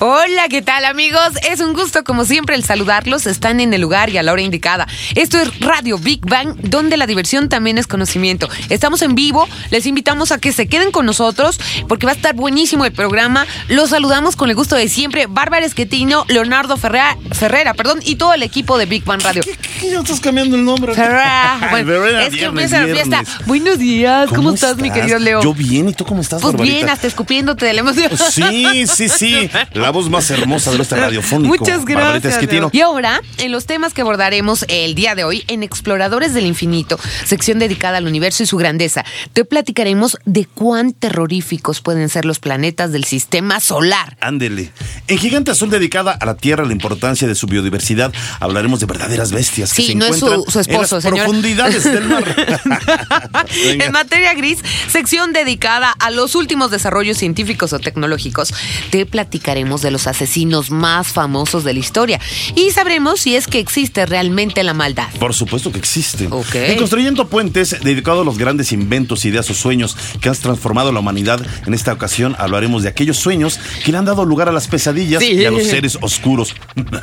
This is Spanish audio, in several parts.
Hola, ¿qué tal amigos? Es un gusto como siempre el saludarlos. Están en el lugar y a la hora indicada. Esto es Radio Big Bang, donde la diversión también es conocimiento. Estamos en vivo, les invitamos a que se queden con nosotros porque va a estar buenísimo el programa. Los saludamos con el gusto de siempre. Bárbara Esquetino, Leonardo Ferrera, Ferrera perdón, y todo el equipo de Big Bang Radio. ¿Qué, qué, ya estás cambiando el nombre? Ferrera. Bueno, es que empieza la fiesta. Buenos días, ¿cómo, ¿Cómo estás, mi querido Leo? Yo bien, ¿y tú cómo estás, Pues Barbarita? bien, hasta escupiéndote de la emoción. Sí, sí, sí. La voz más hermosa de este radiofónico. Muchas gracias. Y ahora, en los temas que abordaremos el día de hoy en Exploradores del Infinito, sección dedicada al universo y su grandeza, te platicaremos de cuán terroríficos pueden ser los planetas del sistema solar. Ándele. En Gigante Azul, dedicada a la Tierra, la importancia de su biodiversidad, hablaremos de verdaderas bestias sí, que se no encuentran es su, su esposo, en las señor. profundidades del mar. en materia gris, sección dedicada a los últimos desarrollos científicos o tecnológicos, te platicaremos de los asesinos más famosos de la historia y sabremos si es que existe realmente la maldad. Por supuesto que existe. Okay. En Construyendo Puentes, dedicado a los grandes inventos, ideas o sueños que han transformado la humanidad, en esta ocasión hablaremos de aquellos sueños que le han dado lugar a las pesadillas Sí. y a los seres oscuros.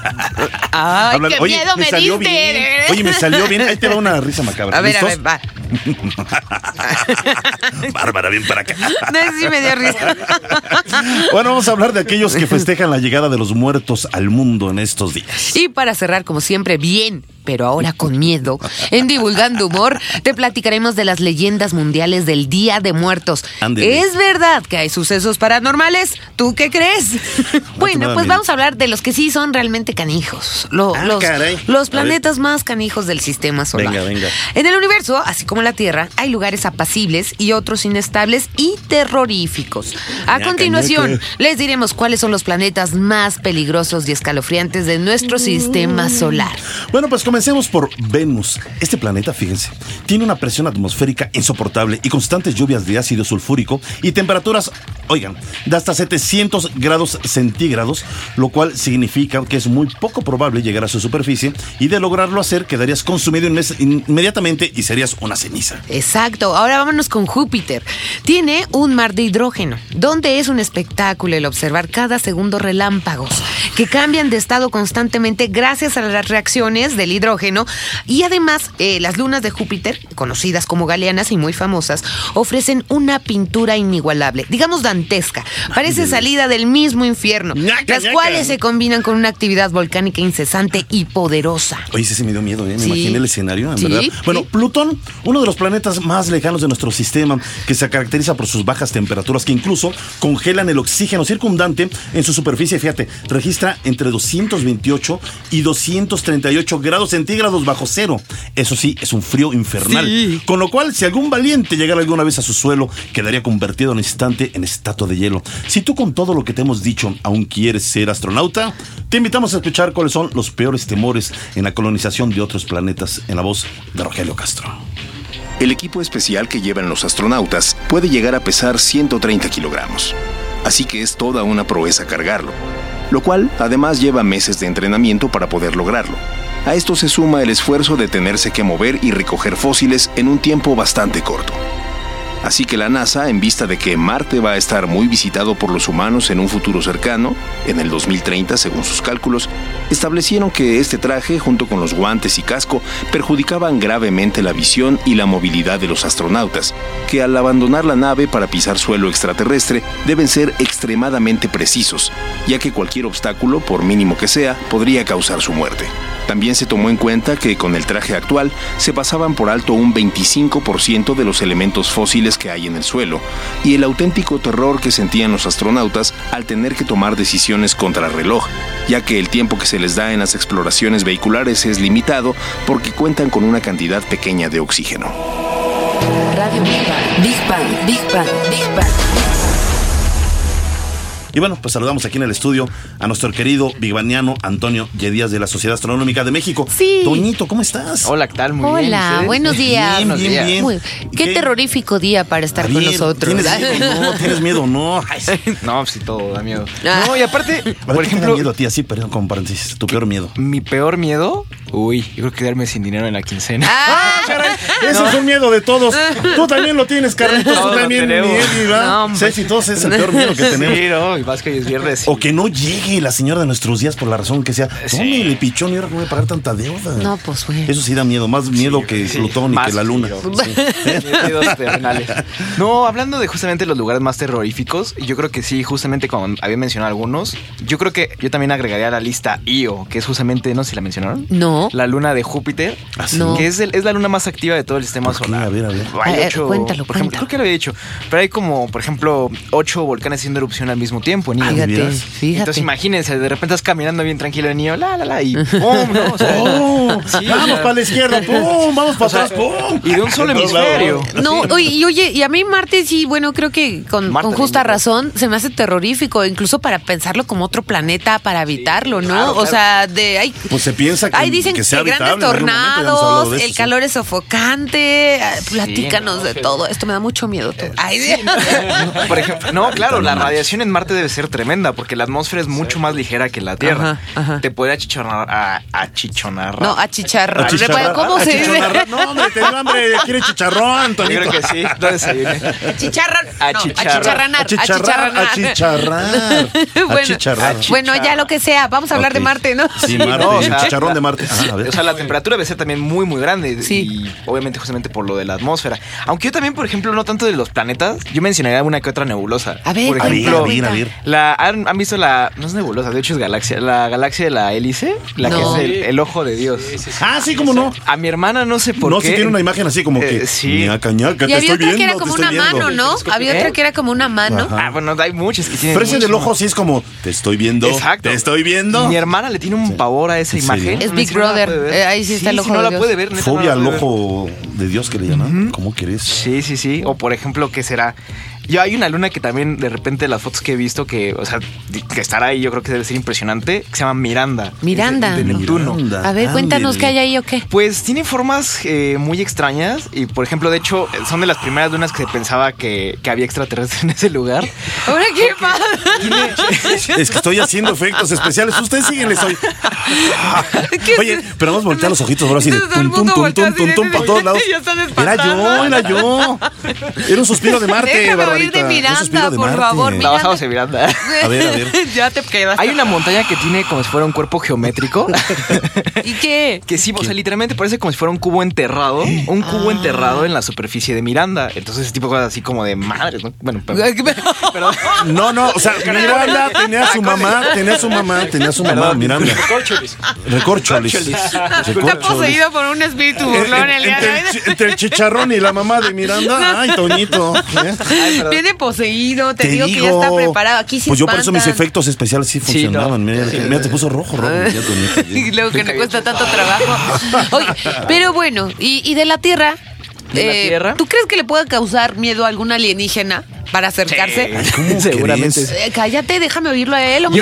Ay, Hablan- qué miedo me salió diste. bien. Oye, me salió bien. Ahí te va una risa macabra. A ver, a ver, va. Bárbara, bien para acá. No, sí me dio risa. Bueno, vamos a hablar de aquellos que festejan la llegada de los muertos al mundo en estos días. Y para cerrar, como siempre, bien, pero ahora con miedo, en Divulgando Humor, te platicaremos de las leyendas mundiales del Día de Muertos. ¿Es verdad que hay sucesos paranormales? ¿Tú qué crees? bueno, pues vamos a hablar de los que sí son realmente canijos. Lo- Ah, los, planetas más canijos del sistema solar. Venga, venga. En el universo, así como la Tierra, hay lugares apacibles y otros inestables y terroríficos. A continuación, les diremos cuáles son los planetas más peligrosos y escalofriantes de nuestro sistema solar. Bueno, pues comencemos por Venus. Este planeta, fíjense, tiene una presión atmosférica insoportable y constantes lluvias de ácido sulfúrico y temperaturas, oigan, de hasta 700 grados centígrados, lo cual significa que es muy poco probable llegar a su superficie y de lograrlo hacer quedarías consumido inmediatamente y serías una ceniza. Exacto, ahora vámonos con Júpiter. Tiene un mar de hidrógeno, donde es un espectáculo el observar cada segundo relámpagos que cambian de estado constantemente gracias a las reacciones del hidrógeno y además eh, las lunas de Júpiter, conocidas como galeanas y muy famosas, ofrecen una pintura inigualable, digamos dantesca, parece salida del mismo infierno, las cuales se combinan con una actividad volcánica incesante y poderosa. Oye, ese sí me dio miedo, ¿eh? Me Sí. imaginé el escenario, en Sí, verdad. sí. Bueno, Plutón, uno de los planetas más lejanos de nuestro sistema, que se caracteriza por sus bajas temperaturas, que incluso congelan el oxígeno circundante en su superficie. Fíjate, registra entre 228 y 238 grados centígrados bajo cero. Eso sí, es un frío infernal. Sí. Con lo cual, si algún valiente llegara alguna vez a su suelo, quedaría convertido en un instante en estatua de hielo. Si tú con todo lo que te hemos dicho aún quieres ser astronauta, te invitamos a escuchar cuáles son los peores temores en la colonización de otros planetas en la voz de Rogelio Castro. El equipo especial que llevan los astronautas puede llegar a pesar 130 kilogramos. Así que es toda una proeza cargarlo. Lo cual además lleva meses de entrenamiento para poder lograrlo. A esto se suma el esfuerzo de tenerse que mover y recoger fósiles en un tiempo bastante corto. Así que la NASA, en vista de que Marte va a estar muy visitado por los humanos en un futuro cercano, en el 2030 según sus cálculos, establecieron que este traje, junto con los guantes y casco, perjudicaban gravemente la visión y la movilidad de los astronautas, que al abandonar la nave para pisar suelo extraterrestre deben ser extremadamente precisos, ya que cualquier obstáculo, por mínimo que sea, podría causar su muerte. También se tomó en cuenta que con el traje actual se pasaban por alto un 25% de los elementos fósiles que hay en el suelo, y el auténtico terror que sentían los astronautas al tener que tomar decisiones contra reloj, ya que el tiempo que se les da en las exploraciones vehiculares es limitado porque cuentan con una cantidad pequeña de oxígeno. Radio Big Bang. Big Bang, Big Bang, Big Bang. Y bueno, pues saludamos aquí en el estudio a nuestro querido bigbaniano Antonio Yedías de la Sociedad Astronómica de México. Sí. Toñito, ¿cómo estás? Hola, ¿qué tal? Muy bien. ¿y Hola, buenos días. Bien, bien, días. bien. Muy- qué, ¿Qué? terrorífico día para estar con nosotros. ¿Tienes miedo? No, tienes miedo, no. Ay, sí. No, pues sí, todo da miedo. Ah. No, y aparte, por ¿qué te da ejemplo, miedo a ti así, perdón, como paréntesis, tu peor miedo. mi peor miedo, uy, yo creo que quedarme sin dinero en la quincena. Ah, Ese es un miedo de todos. Tú también lo tienes, Carlitos. Tú también, tenemos. Miguel, ¿verdad? No. Ceci, todos es el peor miedo que tenemos. Sí, no, y más que hoy es viernes. O que no llegue la señora de nuestros días por la razón que sea. Sí. Tómele, pichón, y ahora no voy a pagar tanta deuda. No, pues, güey. Eso sí da miedo, más miedo que sí, Plutón y más que la luna. No, hablando de justamente los lugares más terroríficos, yo creo que sí, justamente como había mencionado algunos, yo creo que yo también agregaría a la lista Io, que es justamente, no sé si la mencionaron. No. La luna de Júpiter, ¿Ah, sí? Que es, el- es la luna más activa de todo el sistema ¿Por qué? solar. A ver, a ver. Hay Eh, ocho, cuéntalo, por ejemplo, cuéntalo. creo que lo había dicho, pero hay como, por ejemplo, ocho volcanes haciendo erupción al mismo tiempo en Io. ¿de Fíjate, fíjate. Entonces imagínense, de repente estás caminando bien tranquilo en Io, la, la, la, y ¡pum! ¿no? O sea, ¡Oh! sí, vamos para la izquierda, ¡pum! Vamos para O sea, atrás, ¡pum! y de un solo hemisferio. No, oye, y oye, y a mí Marte sí, bueno, creo que con, con justa razón se me hace terrorífico, incluso para pensarlo como otro planeta, para habitarlo, ¿no? claro, O sea, de ay, Pues se piensa que, Ahí dicen que que, sea grandes momento, hemos hablado tornados, de eso, el sí. calor es sofocante, ah, platícanos no, de que- todo. Esto me da mucho miedo. tú. Ay, Por ejemplo, no, claro, la radiación en Marte debe ser tremenda porque la atmósfera es mucho más ligera que la Tierra. Ajá, ajá. Te puede achichonar, a, achichonar. no, achicharrar. Achicharrar, ¿Cómo se dice? No, hombre, te dio hambre. ¿Quiere chicharrón, Yo Antonito? creo que sí. No desayuné. Achicharrar. No, Achicharrar. achicharranar. Achicharrar, achicharrar. Bueno, bueno, ya lo que sea. Vamos a hablar de. Marte, ¿no? Sí, Marte, No, o el sea, chicharrón de Marte. Ajá, a ver. O sea, la temperatura debe ser también muy, muy grande. Sí. Y obviamente, justamente por lo de la atmósfera. Aunque yo también, por ejemplo, no tanto de los planetas, yo mencionaría una que otra nebulosa. A ver, por a ver, ejemplo, a ver, a ver. La, ¿han, han visto la. No es nebulosa, de hecho es galaxia. La galaxia de la hélice, la No. que es el, el ojo de Dios. Ah, sí, cómo no. A mi hermana no sé por No, qué. si tiene una imagen así como que. Eh, sí. ñaca, ñaca, Y te había estoy otra viendo, que era como una viendo. mano, ¿no? Había otra ¿Eh? que era como una mano. Ajá. Ah, bueno, hay muchas que tienen. Pero ese del ojo sí es como, te estoy viendo. Exacto. Te estoy viendo. Mi hermana le tiene un pavor a esa imagen. Es No, Big no Brother. Eh, ahí sí está el ojo si no de la Dios. puede ver. neta, no Fobia la al puede ver. ojo de Dios que le llaman. ¿Cómo querés? Sí, sí, sí. O por ejemplo, ¿qué será? Yo hay una luna que también de repente las fotos que he visto que, o sea, que estar ahí yo creo que debe ser impresionante, que se llama Miranda. Miranda. De, de Neptuno. Miranda. A ver, cuéntanos Ándele. qué hay ahí o qué. Pues tiene formas eh, muy extrañas y, por ejemplo, de hecho, son de las primeras lunas que se pensaba que, que había extraterrestres en ese lugar. Ahora qué pasa. Es que estoy haciendo efectos especiales. Ustedes síguenles hoy. Oye, pero vamos a voltear los ojitos ahora así de tum, tum, tum, tum, tum, por todos lados. Era yo, era yo. Era un suspiro de Marte, Déjame de Miranda, de por Marte. favor, Está basado en Miranda. A ver, a ver. ya te quedas. Hay una montaña que tiene como si fuera un cuerpo geométrico. ¿Y qué? Que sí, o sea, literalmente parece como si fuera un cubo enterrado, un cubo enterrado en la superficie de Miranda. Entonces, ese tipo de cosas así como de madres, ¿no? Bueno, pero, pero- No, no, o sea, Miranda tenía a su mamá, tenía a su mamá, tenía a su mamá, Perdón. Miranda. Recorcholis. Recorcholis. Está poseído por un espíritu En- burlón en- el día de entre, hoy. el, entre el chicharrón y la mamá de Miranda. Ay, Toñito. ¿eh? Ay, perdón. Viene poseído, te, Te digo, que ya está preparado. Aquí sí Pues yo por eso mis efectos especiales sí Sí, funcionaban. no. Mira, mira, te puso rojo, rojo. ya. Y luego que le cuesta tanto trabajo. Oye, pero bueno, y, y de la Tierra, eh, ¿De la Tierra? ¿tú crees que le pueda causar miedo a algún alienígena para acercarse? ¿Cómo Seguramente. crees? Eh, cállate, déjame oírlo a él, hombre.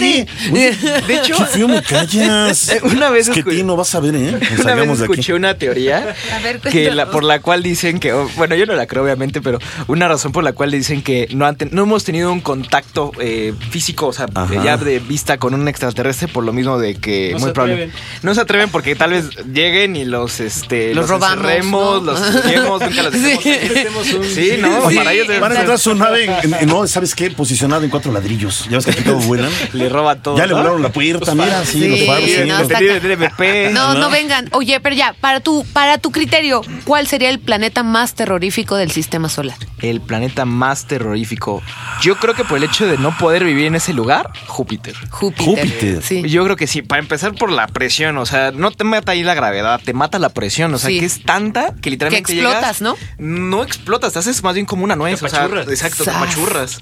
Oye, De hecho, me callas. Una vez Es que no vas a ver, ¿eh? Nos Una vez salgamos de aquí. escuché una teoría A ver, que la, por la cual dicen que, bueno, yo no la creo obviamente, pero una razón por la cual dicen que no, han ten- no hemos tenido un contacto eh, físico, o sea, Ajá. ya de vista con un extraterrestre por lo mismo de que No muy se probable- atreven. no se atreven porque tal vez lleguen y los este Los robamos, encerremos, ¿no? los llevemos, nunca los dejemos Sí. no, Sí. para ellos debe Van a encontrar su nave, en, en- no, ¿sabes qué? Posicionada en cuatro ladrillos. Ya ves que aquí todo vuelan. le roba todo. Ya le ¿no? volaron la puerta, mira, sí, Sí, los faros. No. No, ¿no? no vengan. Oye, pero ya, para tu, para tu criterio, ¿cuál sería el planeta más terrorífico del sistema solar? El planeta más terrorífico. Yo creo que por el hecho de no poder vivir en ese lugar, Júpiter. Júpiter. Júpiter. Sí. Yo creo que sí, para empezar por la presión, o sea, no te mata ahí la gravedad, te mata la presión, o sea, Sí. que es tanta que literalmente Que explotas, llegas- No explotas, te haces más bien como una nuez, o sea, exacto, Sas.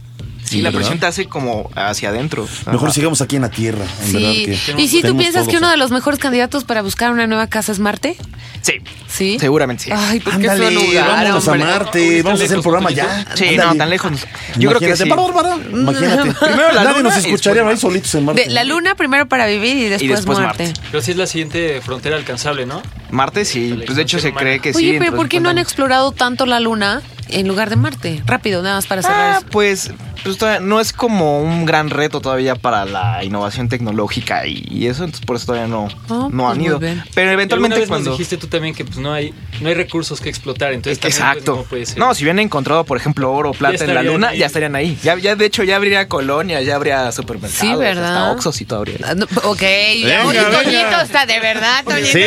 Sí, la ¿verdad? presión te hace como hacia adentro. Mejor Ajá. sigamos aquí en la tierra. en verdad que ¿Y si tú piensas que uno de los mejores candidatos para buscar una nueva casa es Marte? Sí, Sí. seguramente sí. Ay, pues qué Ándale, feo lugar, vámonos a hombre. Marte, vamos a hacer el programa ya. Sí, Ándale. no, tan lejos. Yo creo que Imagínate, sí. bárbara, Imagínate. Primero la Nadie luna nos y escucharía ahí solitos en Marte. De la luna primero para vivir y después, después Marte. Marte. Pero sí es la siguiente frontera alcanzable, ¿no? Marte sí, pues de hecho se cree que sí. Oye, pero ¿por qué no han 50 años. explorado tanto la luna en lugar de Marte? Rápido, nada más para cerrar Ah, pues, pues no es como un gran reto todavía para la innovación tecnológica y, y eso, entonces por eso todavía no, Ah, no pues han ido. Pero Y eventualmente vez cuando... nos dijiste tú también que pues no hay no hay recursos que explotar, entonces también, pues, Exacto. no puede ser. No, si hubieran encontrado, por ejemplo, oro o plata en la luna, ahí. ya estarían ahí. Ya, ya, de hecho, ya habría colonias, ya habría supermercados. Sí, ¿verdad? Hasta Oxxos y todo habría. Ah, no, ok, oye. Toñito está de verdad, Toñito. Sí,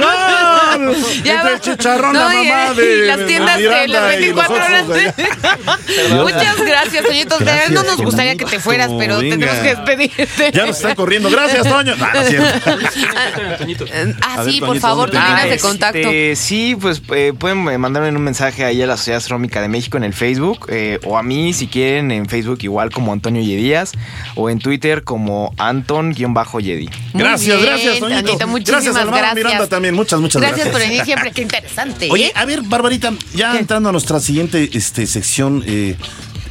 gol. Ya Entre va. el chicharrón, la No, y- mamá y de las de tiendas de las y 24 los horas. Allá. Muchas gracias, Toñito. Verdad, no nos gustaría que te fueras, pero venga. tenemos que despedirte. Ya nos están corriendo. Gracias, Toño. No, no es cierto. Toñito. Ah, sí, por Toñito, favor, tus ¿dónde te líneas de contacto. Este, sí, pues eh, pueden mandarme un mensaje ahí a la Sociedad Astronómica de México en el Facebook eh, o a mí si quieren en Facebook igual como Antonio Yedías o en Twitter como Anton-Yedi. Gracias, bien, gracias, Toñito. Gracias, gracias. Miranda, también. Muchas, muchas Gracias gracias. por venir siempre, qué interesante. Oye, ¿eh? a ver, Barbarita, ya entrando a nuestra siguiente este, sección, eh,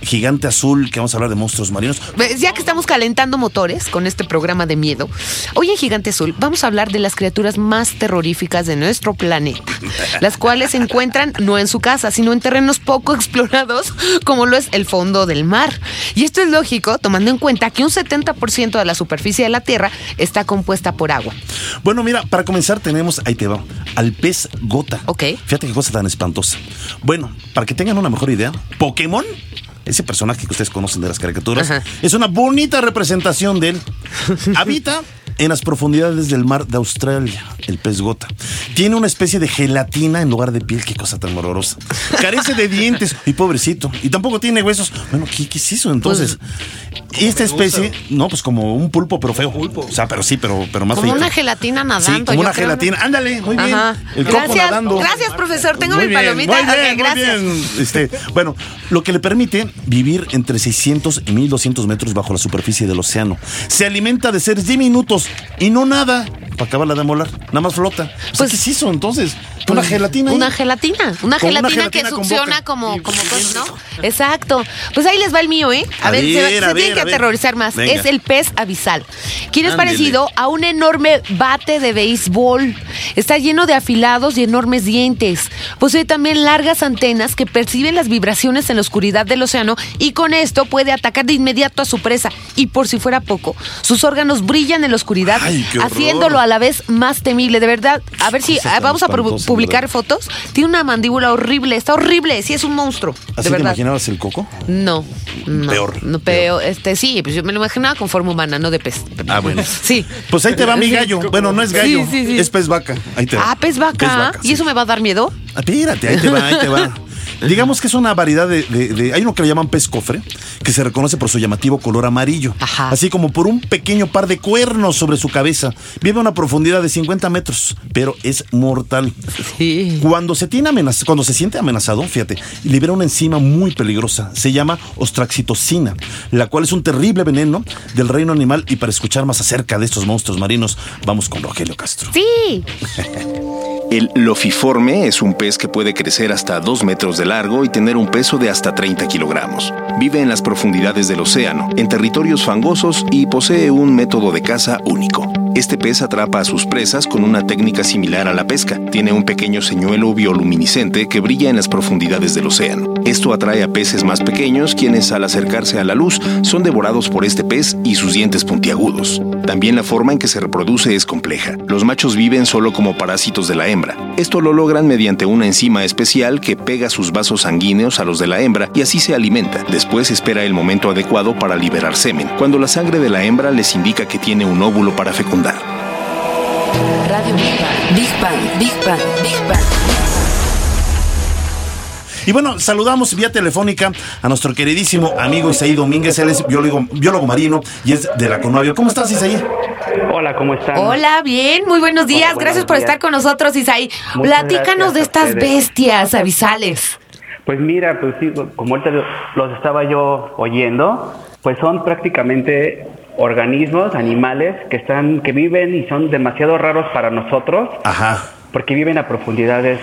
Gigante Azul, que vamos a hablar de monstruos marinos. Ya que estamos calentando motores con este programa de miedo, hoy en Gigante Azul vamos a hablar de las criaturas más terroríficas de nuestro planeta, las cuales se encuentran no en su casa, sino en terrenos poco explorados, como lo es el fondo del mar. Y esto es lógico, tomando en cuenta que un 70% de la superficie de la Tierra está compuesta por agua. Bueno, mira, para comenzar tenemos, ahí te va, al pez gota. Ok. Fíjate qué cosa tan espantosa. Bueno, para que tengan una mejor idea, Pokémon, ese personaje que ustedes conocen de las caricaturas, Ajá. es una bonita representación de él. Habita en las profundidades del mar de Australia, el pez gota. Tiene una especie de gelatina en lugar de piel, qué cosa tan horrorosa. Carece de dientes, y pobrecito. Y tampoco tiene huesos. Bueno, ¿qué, qué es eso entonces? Esta especie, no, pues como un pulpo, pero feo. O sea, pero sí, pero, pero más Como feito. una gelatina nadando. Sí, como una gelatina. Ándale, muy bien. Ajá. El coco Gracias, nadando. gracias, profesor. Tengo Muy mi bien, palomita. Muy bien, gracias. bien. Este, bueno, lo que le permite vivir entre 600 y 1200 metros bajo la superficie del océano. Se alimenta de seres diminutos y no nada. Para acabarla de molar. Nada más flota. O sea, Pues- ¿Qué es eso entonces? Una gelatina. ahí. Una gelatina. Una Con una gelatina, gelatina que succiona como, Y- como ¿no? Exacto. Pues ahí les va el mío, ¿eh? A, A ver, se, ver, se tienen que aterrorizar más. Venga. Es el pez abisal. Quien es Ándele. parecido a un enorme bate de béisbol. Está lleno de afilados y enormes dientes. Posee también largas antenas que perciben las vibraciones en la oscuridad del océano y con esto puede atacar de inmediato a su presa. Y por si fuera poco, sus órganos brillan en la oscuridad, Ay, haciéndolo a la vez más temible. De verdad, a ver si ah, vamos a publicar ¿verdad? fotos. Tiene una mandíbula horrible, está horrible, sí es un monstruo. ¿Así de te imaginabas el coco? No, no. Peor, No, peor. Este, sí, pues yo me lo imaginaba con forma humana, no de pez. Ah, bueno. Sí. Pues ahí te va mi gallo. Bueno, no es gallo. Sí, sí, sí. Es pez vaca. Ahí te va. Ah, pez vaca. ¿Y eso me va a dar miedo? Ah, Espérate, ahí te va, ahí te va. Digamos que es una variedad de, de- de- Hay uno que le llaman pez cofre, que se reconoce por su llamativo color amarillo. Ajá. Así como por un pequeño par de cuernos sobre su cabeza. Vive a una profundidad de 50 metros, pero es mortal. Sí. Cuando se, tiene amenaz- cuando se siente amenazado, fíjate, libera una enzima muy peligrosa. Se llama ostraxitocina, la cual es un terrible veneno del reino animal. Y para escuchar más acerca de estos monstruos marinos, vamos con Rogelio Castro. Sí. El lofiforme es un pez que puede crecer hasta 2 metros de largo y tener un peso de hasta 30 kilogramos. Vive en las profundidades del océano, en territorios fangosos y posee un método de caza único. Este pez atrapa a sus presas con una técnica similar a la pesca. Tiene un pequeño señuelo bioluminiscente que brilla en las profundidades del océano. Esto atrae a peces más pequeños quienes al acercarse a la luz son devorados por este pez y sus dientes puntiagudos. También la forma en que se reproduce es compleja. Los machos viven solo como parásitos de la hembra. Esto lo logran mediante una enzima especial que pega sus vasos sanguíneos a los de la hembra y así se alimenta. Después espera el momento adecuado para liberar semen, cuando la sangre de la hembra les indica que tiene un óvulo para fecundar. Radio Big Bang. Big Bang, Big Bang, Big Bang. Y bueno, saludamos vía telefónica a nuestro queridísimo amigo Isaí Domínguez. Él es biólogo, biólogo marino y es de la Conavio. ¿Cómo estás, Isaí? Hola, ¿cómo están? Hola, bien, muy buenos días. buenos Gracias por días. estar con nosotros, Isaí. Muchas Platícanos de estas bestias abisales. Pues mira, pues sí, como ahorita los estaba yo oyendo, pues son prácticamente organismos, animales que están, que viven y son demasiado raros para nosotros. Ajá. Porque viven a profundidades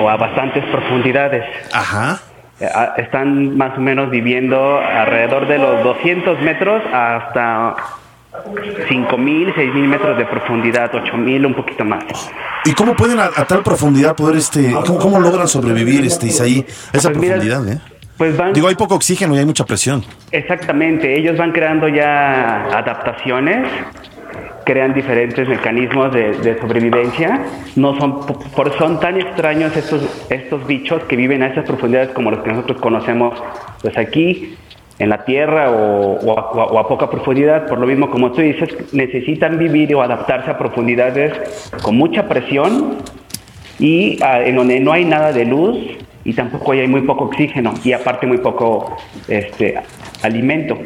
o a bastantes profundidades. Ajá. Eh, están más o menos viviendo alrededor de los 200 metros hasta 5.000, 6.000 metros de profundidad, 8.000, un poquito más. ¿Y cómo pueden a, tal profundidad poder, este, cómo, logran sobrevivir, este, Isaí, a esa pues profundidad, eh? Pues van, Digo, hay poco oxígeno y hay mucha presión. Exactamente, ellos van creando ya adaptaciones, crean diferentes mecanismos de, sobrevivencia. No son, por, son tan extraños estos, estos bichos que viven a esas profundidades como los que nosotros conocemos pues aquí en la tierra o, a, poca profundidad. Por lo mismo, como tú dices, necesitan vivir o adaptarse a profundidades con mucha presión y ah, en donde no hay nada de luz y tampoco hay muy poco oxígeno y aparte muy poco este, alimento.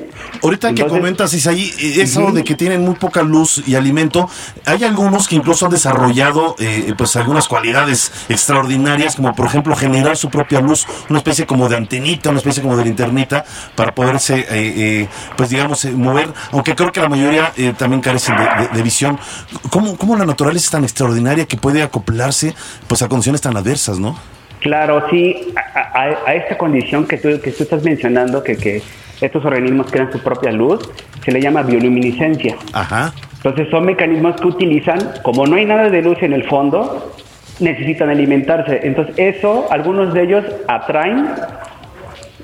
Ahorita que comentas, Isaí, eh, eso de que tienen muy poca luz y alimento, hay algunos que incluso han desarrollado eh, pues algunas cualidades extraordinarias, como por ejemplo generar su propia luz, una especie como de antenita, una especie como de linternita, para poderse, eh, pues digamos, mover, aunque creo que la mayoría también carecen de, visión. ¿Cómo, ¿Cómo la naturaleza es tan extraordinaria que puede acoplarse pues a condiciones tan adversas, no? Claro, sí, a, esta condición que tú, que tú estás mencionando, que, que estos organismos crean su propia luz, se le llama bioluminiscencia. Ajá. Entonces son mecanismos que utilizan, como no hay nada de luz en el fondo, necesitan alimentarse. Entonces eso, algunos de ellos atraen,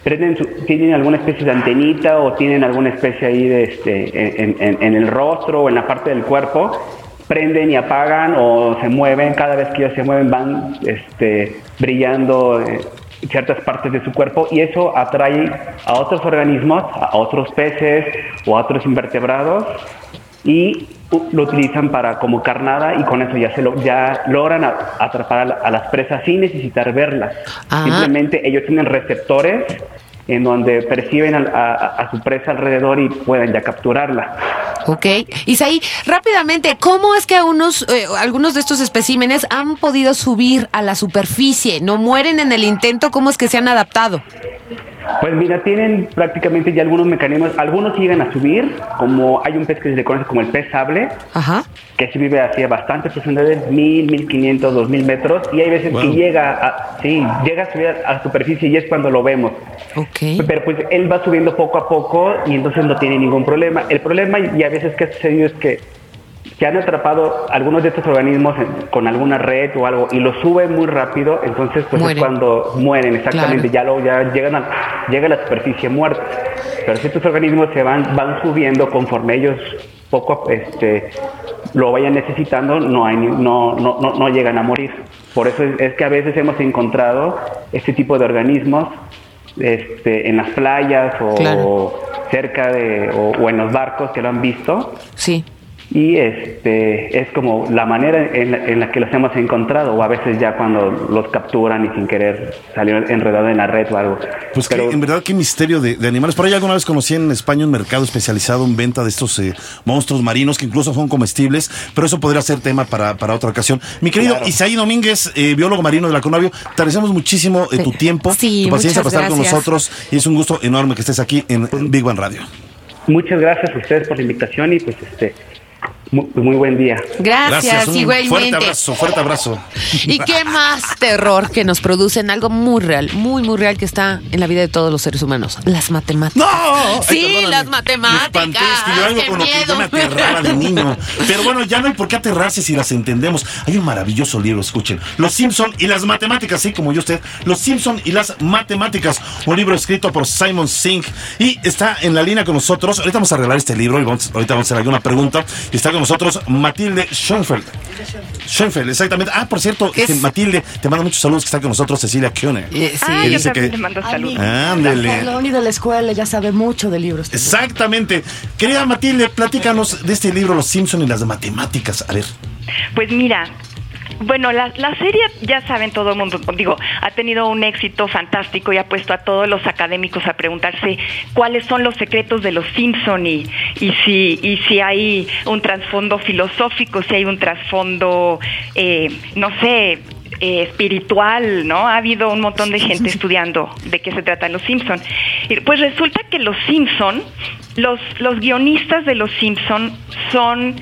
prenden tienen alguna especie de antenita o tienen alguna especie ahí de este, en, el rostro o en la parte del cuerpo, prenden y apagan o se mueven, cada vez que ellos se mueven van este, brillando. Ciertas partes de su cuerpo y eso atrae a otros organismos, a otros peces o a otros invertebrados y lo utilizan para como carnada y con eso ya se lo, ya logran atrapar a, las presas sin necesitar verlas. Simplemente ellos tienen receptores en donde perciben a, su presa alrededor y pueden ya capturarla. Ok. Isaí, rápidamente, ¿cómo es que unos, eh, algunos de estos especímenes han podido subir a la superficie? ¿No mueren en el intento? ¿Cómo es que se han adaptado? Pues mira, tienen prácticamente ya algunos mecanismos. Algunos llegan a subir, como hay un pez que se le conoce como el pez sable, que se vive así a bastante profundidades, mil, mil quinientos, dos mil metros, y hay veces que llega a, sí, llega a subir a la superficie y es cuando lo vemos. Okay. Pero pues él va subiendo poco a poco y entonces no tiene ningún problema. El problema y a veces que ha sucedido es que que han atrapado algunos de estos organismos con alguna red o algo y los suben muy rápido, entonces pues es cuando mueren exactamente, ya lo ya llegan a, llega a la superficie muerta. Pero si estos organismos se van van subiendo conforme ellos poco este lo vayan necesitando, no hay no no no, no llegan a morir. Por eso es, que a veces hemos encontrado este tipo de organismos este, en las playas o cerca de o, o, en los barcos que lo han visto. Sí y este es como la manera en la, que los hemos encontrado o a veces ya cuando los capturan y sin querer salió enredado en la red o algo. Pues que en verdad qué misterio de, animales. Por ahí alguna vez conocí en España un mercado especializado en venta de estos eh, monstruos marinos que incluso son comestibles, pero eso podría ser tema para, para otra ocasión. Mi querido Isaí Domínguez, eh, biólogo marino de la Conavio, te agradecemos muchísimo eh, tu tiempo, tu paciencia para estar con nosotros y es un gusto enorme que estés aquí en Big One Radio. Muchas gracias a ustedes por la invitación y pues este muy, buen día. Gracias, igualmente. Fuerte abrazo, fuerte abrazo. ¿Y qué más terror que nos producen algo muy real, muy, muy real que está en la vida de todos los seres humanos? Las matemáticas. ¡No! Sí, las matemáticas. Me yo algo con lo que yo me aterraba de niño. Pero bueno, ya no hay por qué aterrarse si las entendemos. Hay un maravilloso libro, escuchen. Los Simpson y las matemáticas, sí, como yo usted. Los Simpson y las matemáticas. Un libro escrito por Simon Sink. Y está en la línea con nosotros. Ahorita vamos a arreglar este libro y vamos, ahorita vamos a hacer alguna pregunta. Y está con nosotros Matilde Schoenfeld. Schoenfeld, exactamente. Ah, por cierto, Matilde, te mando muchos saludos que está con nosotros Cecilia Kuhne. sí. Ah, yo también te mando saludos. Ándale. de la escuela ya sabe mucho de libros. Exactamente. Querida Matilde, platícanos de este libro Los Simpson y las matemáticas. A ver. Pues mira, bueno, la, la, serie, ya saben todo el mundo, digo, ha tenido un éxito fantástico y ha puesto a todos los académicos a preguntarse cuáles son los secretos de los Simpson y, y, si, y si hay un trasfondo filosófico, si hay un trasfondo, eh, no sé, eh, espiritual, ¿no? Ha habido un montón de gente estudiando de qué se tratan los Simpson. Pues resulta que los Simpson, los, los guionistas de los Simpson son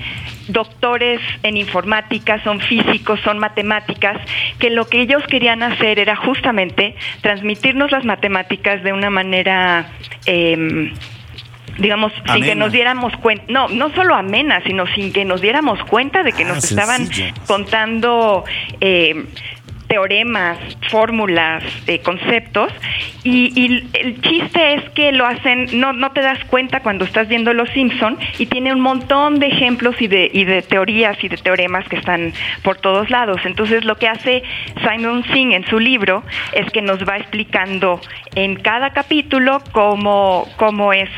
doctores en informática, son físicos, son matemáticas, que lo que ellos querían hacer era justamente transmitirnos las matemáticas de una manera... em, digamos, sin que nos diéramos cuenta, no, no solo amena, sino sin que nos diéramos cuenta de que Ah, nos estaban sencilla. contando eh, teoremas, fórmulas, eh, conceptos, y, y el chiste es que lo hacen, no, no te das cuenta cuando estás viendo Los Simpson, y tiene un montón de ejemplos y de, y de teorías y de teoremas que están por todos lados. Entonces lo que hace Simon Singh en su libro es que nos va explicando en cada capítulo cómo, cómo es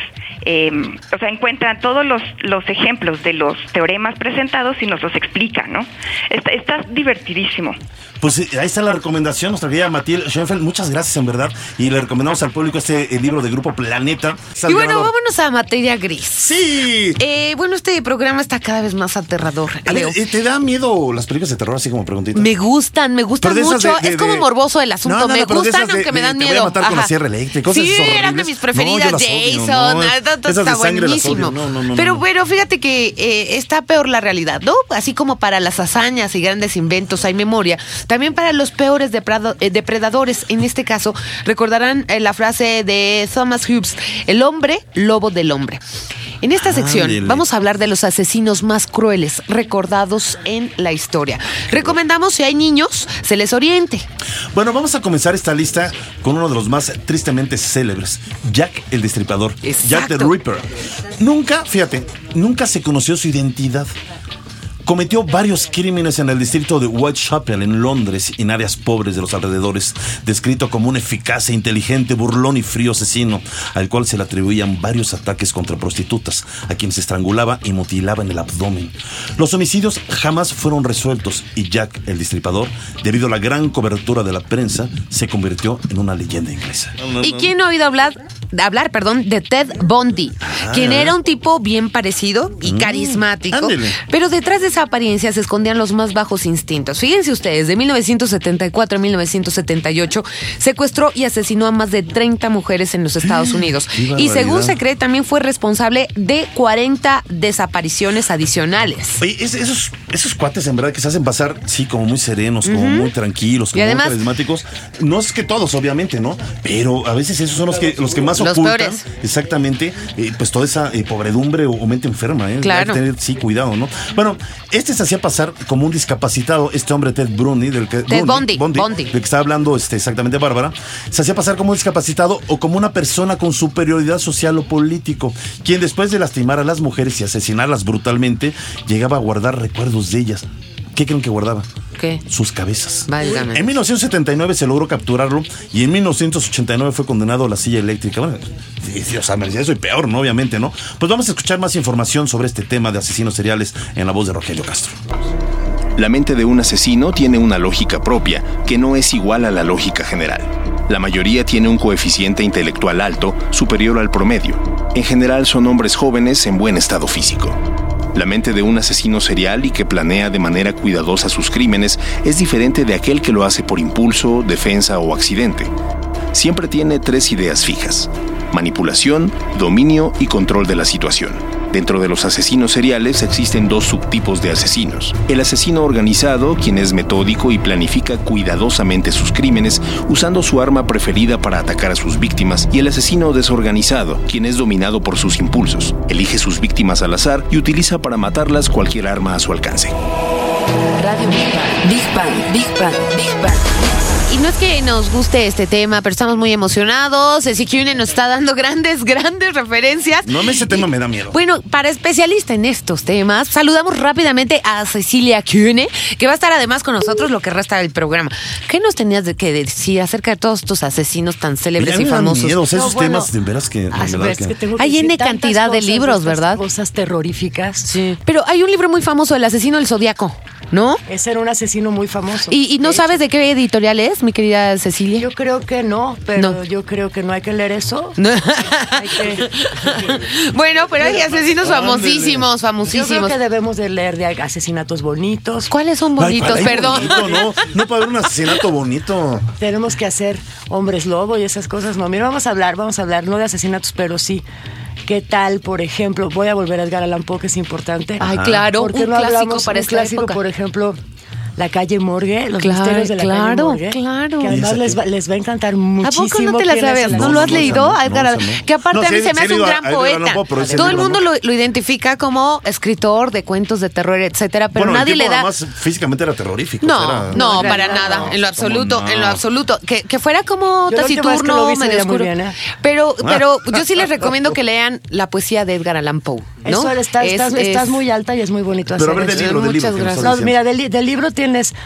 eh, o sea, encuentran todos los, los ejemplos de los teoremas presentados y nos los explica, ¿no? Está, está divertidísimo. Pues eh, ahí está la recomendación, nuestra querida Matilde Schoenfeld. Muchas gracias, en verdad. Y le recomendamos al público este eh, libro de Grupo Planeta. Y bueno, vámonos a materia gris. Sí. Eh, bueno, este programa está cada vez más aterrador, Leo. eh, ¿te da miedo las películas de terror así como preguntita? Me gustan, me gustan mucho. de- de- es como morboso el asunto. No, no, no, me gustan, aunque me dan te voy a miedo. matar con la sierra eléctrica, cosas sí, eran de mis preferidas. las odio, Esas está las buenísimo. odio, no, no, no, pero bueno, fíjate que eh, está peor la realidad, ¿no? Así como para las hazañas y grandes inventos hay memoria, también para los peores deprado- eh, depredadores. En este caso, recordarán eh, la frase de Thomas Hobbes, el hombre, lobo del hombre. En esta sección Ándele. vamos a hablar de los asesinos más crueles recordados en la historia. Recomendamos si hay niños, se les oriente. Bueno, vamos a comenzar esta lista con uno de los más tristemente célebres, Jack el Destripador, Jack the. Ripper. Nunca, fíjate, nunca se conoció su identidad. Cometió varios crímenes en el distrito de Whitechapel, en Londres, en áreas pobres de los alrededores, descrito como un eficaz e inteligente, burlón y frío asesino, al cual se le atribuían varios ataques contra prostitutas, a quienes estrangulaba y mutilaba en el abdomen. Los homicidios jamás fueron resueltos y Jack el Destripador, debido a la gran cobertura de la prensa, se convirtió en una leyenda inglesa. ¿Y quién ha oído hablar, hablar perdón, de Ted Bundy? quien era un tipo bien parecido y carismático, ándele. pero detrás de esa apariencia se escondían los más bajos instintos. Fíjense ustedes, de 1974 a 1978 secuestró y asesinó a más de 30 mujeres en los Estados Unidos. ¡Qué Y según se cree, también fue responsable de 40 desapariciones adicionales. Oye, es- esos, esos cuates en verdad que se hacen pasar, sí, como muy serenos, como muy tranquilos, como además- muy carismáticos. No es que todos, obviamente, ¿no? Pero a veces esos son los que, los que más Los ocultan. peores. Exactamente, eh, pues toda esa eh, pobredumbre o, o mente enferma, ¿eh? Claro. Hay que tener, sí, cuidado, ¿no? Bueno, este se hacía pasar como un discapacitado, este hombre Ted Bruni, del que. Ted Bundy, Bundy. del que está hablando este, exactamente Bárbara, se hacía pasar como un discapacitado o como una persona con superioridad social o político, quien después de lastimar a las mujeres y asesinarlas brutalmente, llegaba a guardar recuerdos de ellas. ¿Qué creen que guardaba? ¿Qué? Sus cabezas. Válgame. En 1979 se logró capturarlo y en 1989 fue condenado a la silla eléctrica. Bueno, merecía eso y peor, ¿no? Obviamente, ¿no? Pues vamos a escuchar más información sobre este tema de asesinos seriales en la voz de Rogelio Castro. La mente de un asesino tiene una lógica propia, que no es igual a la lógica general. La mayoría tiene un coeficiente intelectual alto, superior al promedio. En general son hombres jóvenes en buen estado físico. La mente de un asesino serial y que planea de manera cuidadosa sus crímenes es diferente de aquel que lo hace por impulso, defensa o accidente. Siempre tiene tres ideas fijas. Manipulación, dominio y control de la situación. Dentro de los asesinos seriales existen dos subtipos de asesinos. El asesino organizado, quien es metódico y planifica cuidadosamente sus crímenes usando su arma preferida para atacar a sus víctimas, y el asesino desorganizado, quien es dominado por sus impulsos. Elige sus víctimas al azar y utiliza para matarlas cualquier arma a su alcance. Radio Big Bang. Big Bang, Big Bang, Big Bang. Y no es que nos guste este tema, pero estamos muy emocionados. Ezequiel nos está dando grandes, grandes referencias. No, ese tema me da miedo. Bueno, para especialista en estos temas, saludamos rápidamente a Cecilia Cune, que va a estar además con nosotros lo que resta del programa. ¿Qué nos tenías de que decir acerca de todos estos asesinos tan célebres y famosos? miedo, o sea, esos No, bueno. temas de veras que... Ah, verdad pero es que- que tengo que Hay N cantidad de libros, ¿verdad? Cosas terroríficas. Sí. Pero hay un libro muy famoso, El asesino del zodiaco. ¿No? Ese era un asesino muy famoso. ¿Y, y no De sabes de qué editorial es, mi querida Cecilia? Yo creo que no, pero No. yo creo que no hay que leer eso. No. Hay que- bueno, pero hay asesinos Ándale. famosísimos, yo creo famosísimos. que debemos de leer de asesinatos bonitos. ¿Cuáles son bonitos? ay, Perdón. bonito, no, no para ver un asesinato bonito. Tenemos que hacer hombres lobo y esas cosas. No, mira, vamos a hablar, vamos a hablar, no de asesinatos, pero sí. ¿Qué tal, por ejemplo? Voy a volver a Edgar Allan Poe, que es importante. Ay, claro, ¿Por qué un no clásico hablamos para un esta clásico, época. por ejemplo, La calle Morgue, los Claro, misterios de la calle claro, Morgue? claro. Que ¿Y además les va, les va a encantar ¿A muchísimo. poco no te la sabes? ¿No, No, lo has no, leído? no, a Edgar. Que aparte No, a mí se me hace un a gran poeta. Todo el libro mundo lo, lo identifica como escritor de cuentos de terror, etcétera, pero bueno, nadie el le da. además físicamente era terrorífico. No, era- no, No, para no, nada, en lo absoluto, en lo absoluto. Que, que fuera como taciturno, medio oscuro. ¿eh? Pero, pero yo sí les recomiendo que lean la poesía de Edgar Allan Poe, ¿no? Eso, estás, Es- estás, es- estás muy alta y es muy bonito Pero a hacer ver, del libro, del libro. Muchas gracias. No, mira, del, li- del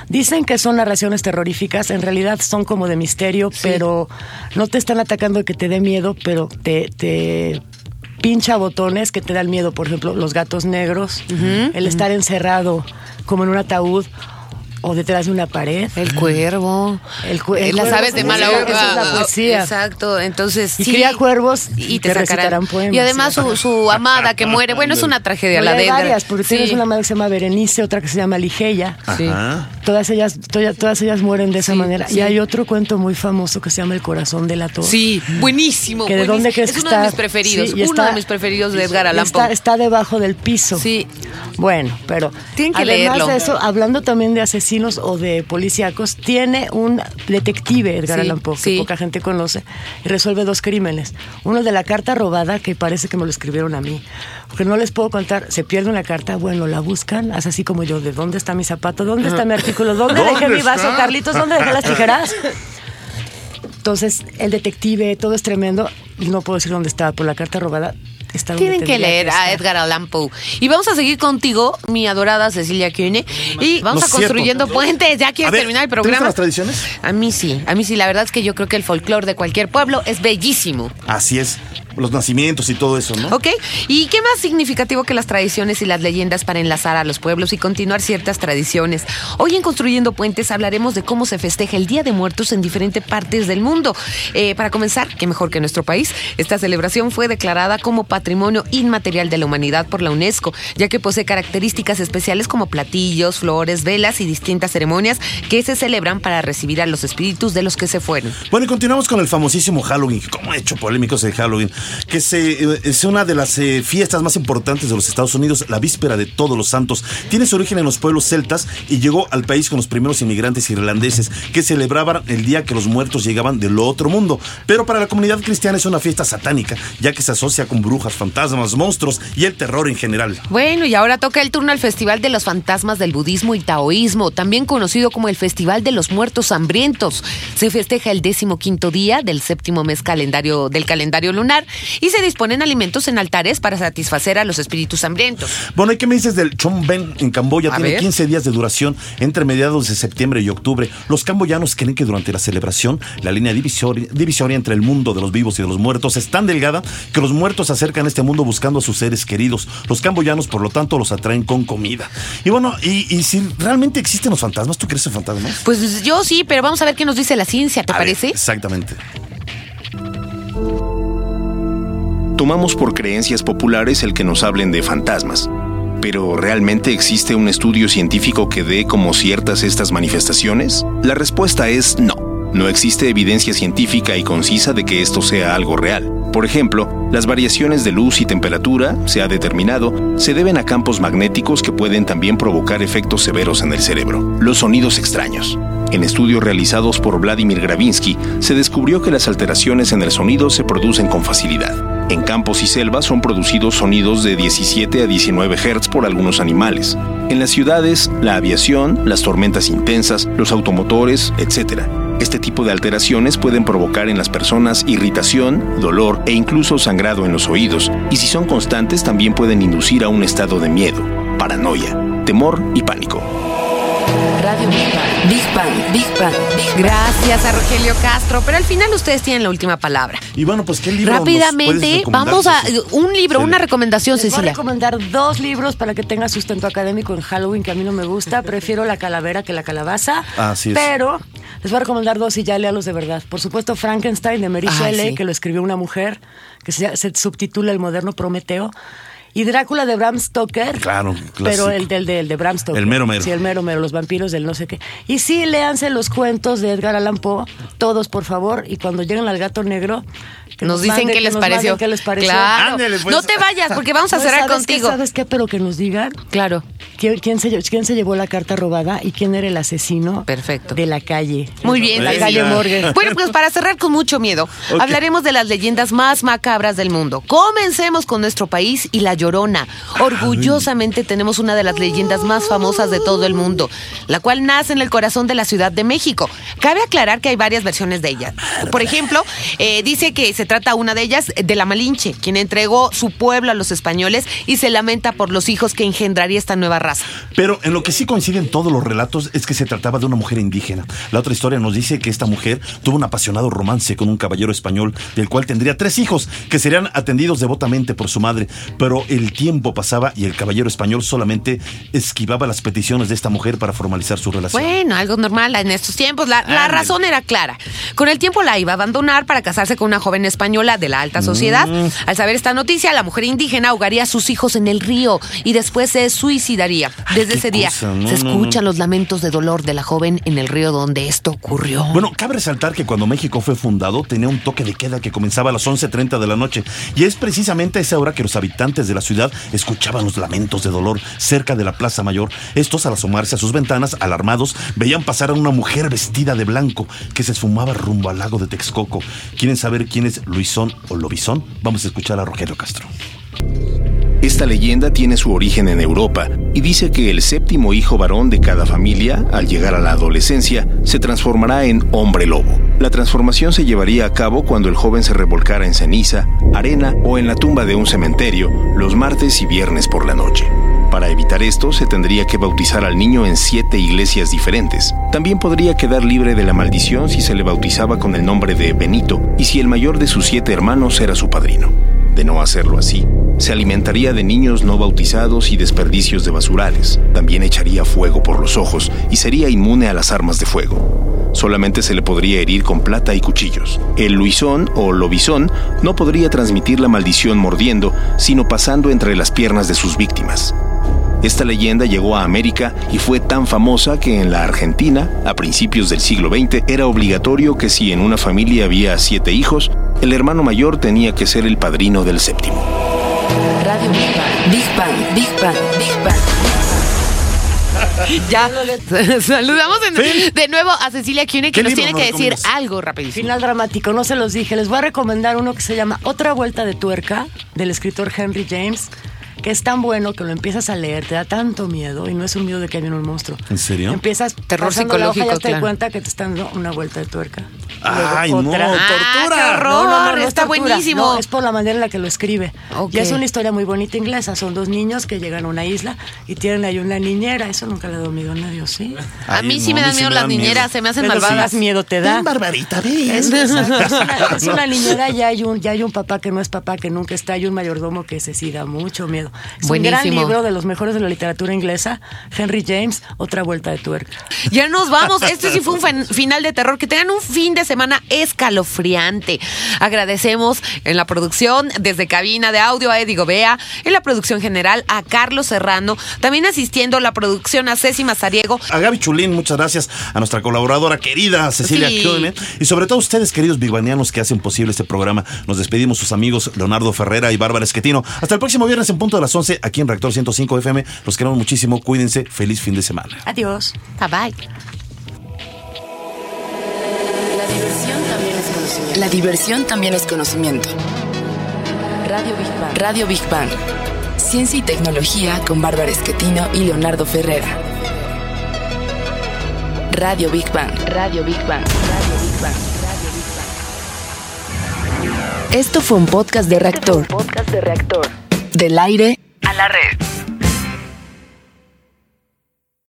dicen que son narraciones terroríficas, en realidad son como de misterio, pero no te están atacando que te dé miedo, pero te, te pincha botones que te dan miedo, por ejemplo, los gatos negros, el estar encerrado como en un ataúd o detrás de una pared. El cuervo. El cu- el las cuervo aves de es mala hoja. esa es la poesía. Exacto. Entonces. Y sí. cría cuervos y te, te sacarán. poemas, Y además su, su amada que muere. Bueno, es una tragedia No, la hay de Edgar. varias, porque Sí. tienes una madre que se llama Berenice, otra que se llama Ligeia. Sí. Todas ellas, todas, todas ellas mueren de esa Sí, manera. sí. Y hay otro cuento muy famoso que se llama El corazón del ator. Sí, buenísimo. ¿Que de dónde crees es que uno está? de mis preferidos. Uno está- de mis preferidos de Edgar Allan está debajo del piso. Sí. Bueno, pero Tienen que además leerlo. de eso, hablando también de asesinos o de policíacos, tiene un detective, Edgar Sí, Allan Poe, que sí. poca gente conoce, y resuelve dos crímenes. Uno de la carta robada, que parece que me lo escribieron a mí, porque no les puedo contar, se pierde una carta, bueno, la buscan, hace así como yo, ¿de dónde está mi zapato? ¿Dónde está mi artículo? ¿Dónde, ¿Dónde dejé mi vaso, Carlitos? ¿Dónde dejé las tijeras? Entonces, el detective, todo es tremendo, y no puedo decir dónde está, por la carta robada. Está donde Tienen que leer a. Edgar Allan Poe. Y vamos a seguir contigo, mi adorada Cecilia Kiene. Y vamos No a es cierto. construyendo puentes. ¿Ya quieres ver, terminar el ¿te programa? las tradiciones? A mí sí, a mí sí. La verdad es que yo creo que el folclore de cualquier pueblo es bellísimo. Así es. Los nacimientos y todo eso, ¿no? ¿Ok? ¿Y qué más significativo que las tradiciones y las leyendas para enlazar a los pueblos y continuar ciertas tradiciones? Hoy en Construyendo Puentes hablaremos de cómo se festeja el Día de Muertos en diferentes partes del mundo. Eh, para comenzar, qué mejor que nuestro país, esta celebración fue declarada como Patrimonio Inmaterial de la Humanidad por la UNESCO, ya que posee características especiales como platillos, flores, velas y distintas ceremonias que se celebran para recibir a los espíritus de los que se fueron. Bueno, y continuamos con el famosísimo Halloween. ¿Cómo he hecho polémicos el Halloween? Que se, eh, es una de las eh, fiestas más importantes de los Estados Unidos, la víspera de Todos los Santos. Tiene su origen en los pueblos celtas y llegó al país con los primeros inmigrantes irlandeses que celebraban el día que los muertos llegaban del otro mundo. Pero para la comunidad cristiana es una fiesta satánica, ya que se asocia con brujas, fantasmas, monstruos y el terror en general. Bueno, y ahora toca el turno al Festival de los Fantasmas del Budismo y Taoísmo, también conocido como el Festival de los Muertos Hambrientos. Se festeja el décimo quinto día del séptimo mes calendario del calendario lunar y se disponen alimentos en altares para satisfacer a los espíritus hambrientos. Bueno, ¿y qué me dices del Chomben en Camboya? A Tiene ver. 15 días de duración entre mediados de septiembre y octubre. Los camboyanos creen que durante la celebración la línea divisoria, divisoria entre el mundo de los vivos y de los muertos es tan delgada que los muertos se acercan a este mundo buscando a sus seres queridos. Los camboyanos, por lo tanto, los atraen con comida. Y bueno, y, y si realmente existen los fantasmas, ¿tú crees en fantasmas? Pues yo sí, pero vamos a ver qué nos dice la ciencia, ¿te A ver, parece? exactamente. Tomamos por creencias populares el que nos hablen de fantasmas. Pero ¿realmente existe un estudio científico que dé como ciertas estas manifestaciones? La respuesta es no. No existe evidencia científica y concisa de que esto sea algo real. Por ejemplo, las variaciones de luz y temperatura, se ha determinado, se deben a campos magnéticos que pueden también provocar efectos severos en el cerebro. Los sonidos extraños. En estudios realizados por Vladimir Gravinsky, se descubrió que las alteraciones en el sonido se producen con facilidad. En campos y selvas son producidos sonidos de 17 a 19 Hz por algunos animales. En las ciudades, la aviación, las tormentas intensas, los automotores, etc. Este tipo de alteraciones pueden provocar en las personas irritación, dolor e incluso sangrado en los oídos, y si son constantes también pueden inducir a un estado de miedo, paranoia, temor y pánico. Radio Big Bang. Big Bang, Big Bang, Big Bang. Gracias a Rogelio Castro, pero al final ustedes tienen la última palabra. Y bueno, pues qué libro Rápidamente, vamos a un libro, una recomendación, Les voy a Cecilia. recomendar dos libros para que tenga sustento académico en Halloween, que a mí no me gusta. Prefiero la calavera que la calabaza. Así es. Pero les voy a recomendar dos y ya léalos de verdad. Por supuesto, Frankenstein de Mary Ay, Shelley, sí. que lo escribió una mujer, que se, se subtitula El moderno Prometeo. Y Drácula de Bram Stoker. Claro, Pero clásico. el del, del de Bram Stoker. El mero mero. Sí, el mero mero, los vampiros del no sé qué. Y sí, léanse los cuentos de Edgar Allan Poe, todos por favor. Y cuando lleguen al gato negro, que Nos dicen manden- qué que les nos manden qué les pareció. Claro. Ándele, pues. No te vayas porque vamos a No, cerrar ¿sabes contigo. Qué, ¿Sabes qué? Pero que nos digan. Claro. ¿Quién, quién se, quién se llevó la carta robada y quién era el asesino Perfecto. de la calle? Muy bien. La calle Morgan. Bueno, pues para cerrar con mucho miedo, hablaremos de las leyendas más macabras del mundo. Comencemos con nuestro país y La Llorona. Orgullosamente tenemos una de las leyendas más famosas de todo el mundo, la cual nace en el corazón de la Ciudad de México. Cabe aclarar que hay varias versiones de ella. Por ejemplo, eh, dice que se trata una de ellas de la Malinche, quien entregó su pueblo a los españoles y se lamenta por los hijos que engendraría esta nueva raza. Pero en lo que sí coinciden todos los relatos es que se trataba de una mujer indígena. La otra historia nos dice que esta mujer tuvo un apasionado romance con un caballero español, del cual tendría tres hijos, que serían atendidos devotamente por su madre. Pero el tiempo pasaba y el caballero español solamente esquivaba las peticiones de esta mujer para formalizar su relación. Bueno, algo normal en estos tiempos. La, razón era clara. Con el tiempo la iba a abandonar para casarse con una joven española de la alta sociedad. Mm. Al saber esta noticia, la mujer indígena ahogaría a sus hijos en el río y después se suicidaría. Desde ese día no, se no, escuchan no. los lamentos de dolor de la joven en el río donde esto ocurrió. Bueno, cabe resaltar que cuando México fue fundado tenía un toque de queda que comenzaba a las 11.30 de la noche y es precisamente a esa hora que los habitantes de la ciudad escuchaban los lamentos de dolor cerca de la Plaza Mayor. Estos al asomarse a sus ventanas, alarmados, veían pasar a una mujer vestida de blanco que se esfumaba rumbo al lago de Texcoco. ¿Quieren saber quién es Luisón o Lobizón? Vamos a escuchar a Rogelio Castro. Esta leyenda tiene su origen en Europa y dice que el séptimo hijo varón de cada familia, al llegar a la adolescencia, se transformará en hombre lobo. La transformación se llevaría a cabo cuando el joven se revolcara en ceniza, arena o en la tumba de un cementerio los martes y viernes por la noche. Para evitar esto, se tendría que bautizar al niño en siete iglesias diferentes. También podría quedar libre de la maldición si se le bautizaba con el nombre de Benito y si el mayor de sus siete hermanos era su padrino. De no hacerlo así, se alimentaría de niños no bautizados y desperdicios de basurales. También echaría fuego por los ojos y sería inmune a las armas de fuego. Solamente se le podría herir con plata y cuchillos. El luisón o lobizón no podría transmitir la maldición mordiendo, sino pasando entre las piernas de sus víctimas. Esta leyenda llegó a América y fue tan famosa que en la Argentina, a principios del siglo XX, era obligatorio que si en una familia había siete hijos, el hermano mayor tenía que ser el padrino del séptimo. Radio Big Bang. Big Bang, Big Bang, Big Bang. Ya. Saludamos de, de nuevo a Cecilia Cune que ¿Qué nos tiene nos que decir algo rapidísimo. Final dramático, no se los dije. Les voy a recomendar uno que se llama Otra vuelta de tuerca, del escritor Henry James, que es tan bueno que lo empiezas a leer, te da tanto miedo, y no es un miedo de que viene un monstruo. ¿En serio? Empiezas Terror pasando la hoja psicológico, ya te das claro. cuenta que te están dando una vuelta de tuerca. Ay, no, otra. Ah, tortura. qué horror. es está tortura. buenísimo. No, es por la manera en la que lo escribe. Y es una historia muy bonita inglesa. Son dos niños que llegan a una isla y tienen ahí una niñera. Eso nunca le ha dado miedo a nadie, ¿o ¿sí? A mí sí no, me dan miedo las miedo. niñeras, se me hacen Pero si malvadas. más miedo te da. Barbarita, ven. Es, es- es una, es una niñera, ya hay, un, ya hay un papá que no es papá, que nunca está, hay un mayordomo que se sí da mucho miedo. Es un gran Buenísimo. libro de los mejores de la literatura inglesa, Henry James, Otra Vuelta de Tuerca. Ya nos vamos. Este sí fue un final de terror. Que tengan un fin de semana escalofriante. Agradecemos en la producción, desde cabina de audio a Eddie Gobea, en la producción general a Carlos Serrano, también asistiendo a la producción a Ceci Mazariego. A Gaby Chulín, muchas gracias. A nuestra colaboradora querida Cecilia Sí. Kionen. Y sobre todo a ustedes, queridos bigbanianos que hacen posible este programa. Nos despedimos sus amigos Leonardo Ferrera y Bárbara Esquetino. Hasta el próximo viernes en punto de las 11 aquí en Reactor 105 FM. Los queremos muchísimo. Cuídense. Feliz fin de semana. Adiós. Bye bye. La diversión también es conocimiento. La diversión también es conocimiento. Radio Big Bang. Radio Big Bang. Ciencia y tecnología con Bárbara Esquetino y Leonardo Ferrera. Radio Big Bang. Radio Big Bang. Radio Big Bang. Esto fue un podcast de reactor. Podcast de reactor. Del aire a la red.